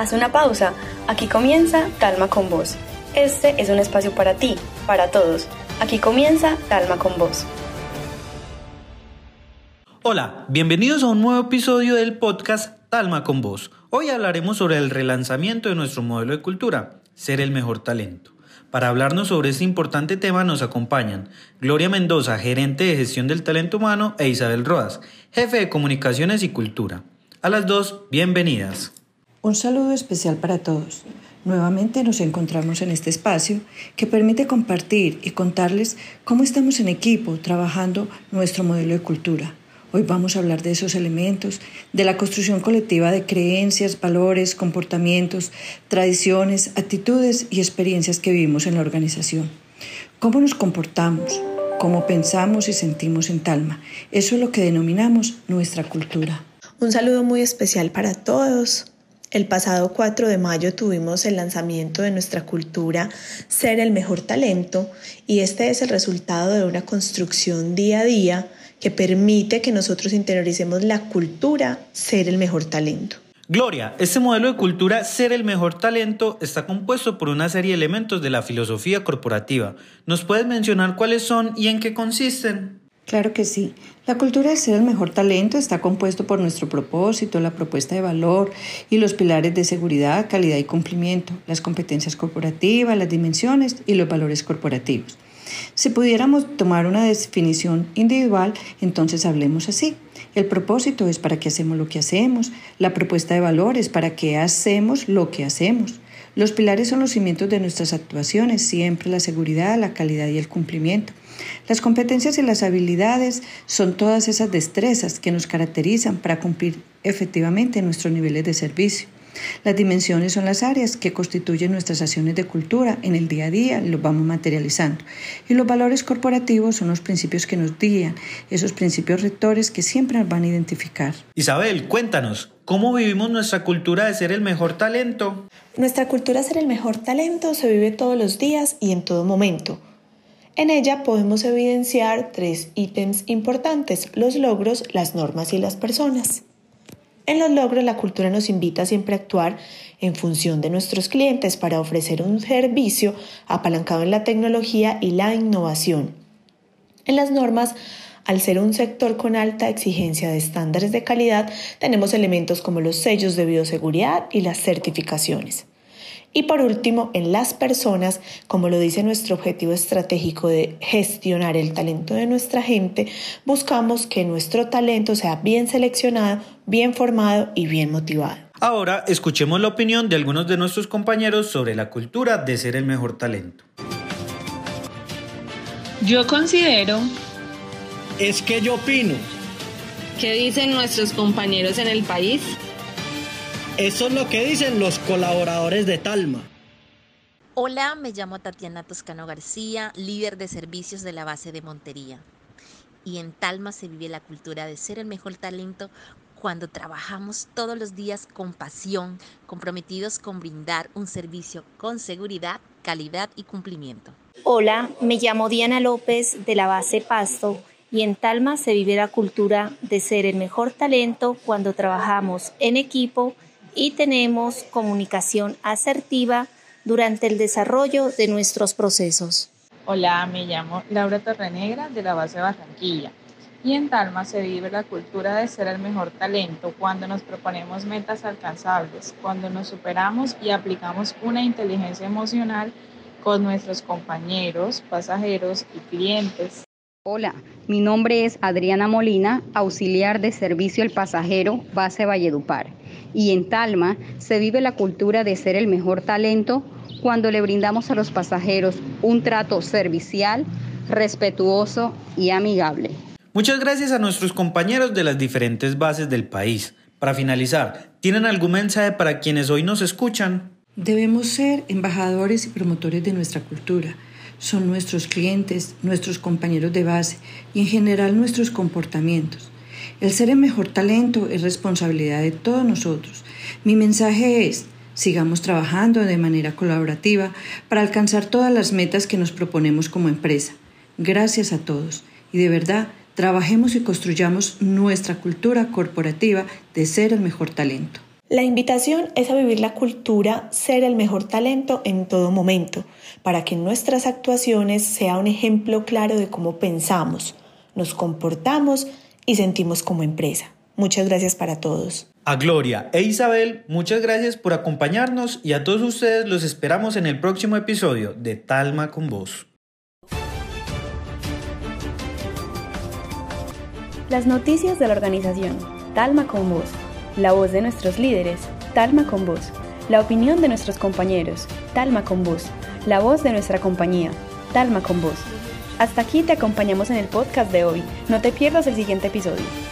Haz una pausa. Aquí comienza Talma con vos. Este es un espacio para ti, para todos. Aquí comienza Talma con vos. Hola, bienvenidos a un nuevo episodio del podcast Talma con vos. Hoy hablaremos sobre el relanzamiento de nuestro modelo de cultura, ser el mejor talento. Para hablarnos sobre este importante tema nos acompañan Gloria Mendoza, gerente de gestión del talento humano, e Isabel Rodas, jefe de comunicaciones y cultura. A las dos, bienvenidas. Un saludo especial para todos. Nuevamente nos encontramos en este espacio que permite compartir y contarles cómo estamos en equipo trabajando nuestro modelo de cultura. Hoy vamos a hablar de esos elementos, de la construcción colectiva de creencias, valores, comportamientos, tradiciones, actitudes y experiencias que vivimos en la organización. ¿Cómo nos comportamos? ¿Cómo pensamos y sentimos en Talma? Eso es lo que denominamos nuestra cultura. Un saludo muy especial para todos. El pasado 4 de mayo tuvimos el lanzamiento de nuestra cultura Ser el mejor talento y este es el resultado de una construcción día a día que permite que nosotros interioricemos la cultura Ser el mejor talento. Gloria, este modelo de cultura Ser el mejor talento está compuesto por una serie de elementos de la filosofía corporativa. ¿Nos puedes mencionar cuáles son y en qué consisten? Claro que sí. La cultura de ser el mejor talento está compuesto por nuestro propósito, la propuesta de valor y los pilares de seguridad, calidad y cumplimiento, las competencias corporativas, las dimensiones y los valores corporativos. Si pudiéramos tomar una definición individual, entonces hablemos así. El propósito es para qué hacemos lo que hacemos, la propuesta de valor es para qué hacemos lo que hacemos. Los pilares son los cimientos de nuestras actuaciones, siempre la seguridad, la calidad y el cumplimiento. Las competencias y las habilidades son todas esas destrezas que nos caracterizan para cumplir efectivamente nuestros niveles de servicio. Las dimensiones son las áreas que constituyen nuestras acciones de cultura en el día a día, los vamos materializando. Y los valores corporativos son los principios que nos guían, esos principios rectores que siempre nos van a identificar. Isabel, cuéntanos, ¿cómo vivimos nuestra cultura de ser el mejor talento? Nuestra cultura de ser el mejor talento se vive todos los días y en todo momento en ella podemos evidenciar tres ítems importantes, los logros, las normas y las personas. En los logros, la cultura nos invita siempre a actuar en función de nuestros clientes para ofrecer un servicio apalancado en la tecnología y la innovación. En las normas, al ser un sector con alta exigencia de estándares de calidad, tenemos elementos como los sellos de bioseguridad y las certificaciones. Y por último, en las personas, como lo dice nuestro objetivo estratégico de gestionar el talento de nuestra gente, buscamos que nuestro talento sea bien seleccionado, bien formado y bien motivado. Ahora escuchemos la opinión de algunos de nuestros compañeros sobre la cultura de ser el mejor talento. Yo considero... Es que yo opino. ¿Qué dicen nuestros compañeros en el país? Eso es lo que dicen los colaboradores de Talma. Hola, me llamo Tatiana Toscano García, líder de servicios de la base de Montería. Y en Talma se vive la cultura de ser el mejor talento cuando trabajamos todos los días con pasión, comprometidos con brindar un servicio con seguridad, calidad y cumplimiento. Hola, me llamo Diana López de la base Pasto y en Talma se vive la cultura de ser el mejor talento cuando trabajamos en equipo y tenemos comunicación asertiva durante el desarrollo de nuestros procesos. Hola, me llamo Laura Torrenegra de la base Barranquilla y en Talma se vive la cultura de ser el mejor talento cuando nos proponemos metas alcanzables, cuando nos superamos y aplicamos una inteligencia emocional con nuestros compañeros, pasajeros y clientes. Hola, mi nombre es Adriana Molina, auxiliar de servicio al pasajero, base Valledupar. Y en Talma se vive la cultura de ser el mejor talento cuando le brindamos a los pasajeros un trato servicial, respetuoso y amigable. Muchas gracias a nuestros compañeros de las diferentes bases del país. Para finalizar, ¿tienen algún mensaje para quienes hoy nos escuchan? Debemos ser embajadores y promotores de nuestra cultura son nuestros clientes, nuestros compañeros de base y en general nuestros comportamientos. El ser el mejor talento es responsabilidad de todos nosotros. Mi mensaje es, sigamos trabajando de manera colaborativa para alcanzar todas las metas que nos proponemos como empresa. Gracias a todos y de verdad, trabajemos y construyamos nuestra cultura corporativa de ser el mejor talento. La invitación es a vivir la cultura ser el mejor talento en todo momento, para que nuestras actuaciones sea un ejemplo claro de cómo pensamos, nos comportamos y sentimos como empresa. Muchas gracias para todos. A Gloria e Isabel, muchas gracias por acompañarnos y a todos ustedes los esperamos en el próximo episodio de Talma con Voz. Las noticias de la organización Talma con Voz la voz de nuestros líderes, Talma con voz, la opinión de nuestros compañeros, Talma con voz, la voz de nuestra compañía, Talma con voz. Hasta aquí te acompañamos en el podcast de hoy. No te pierdas el siguiente episodio.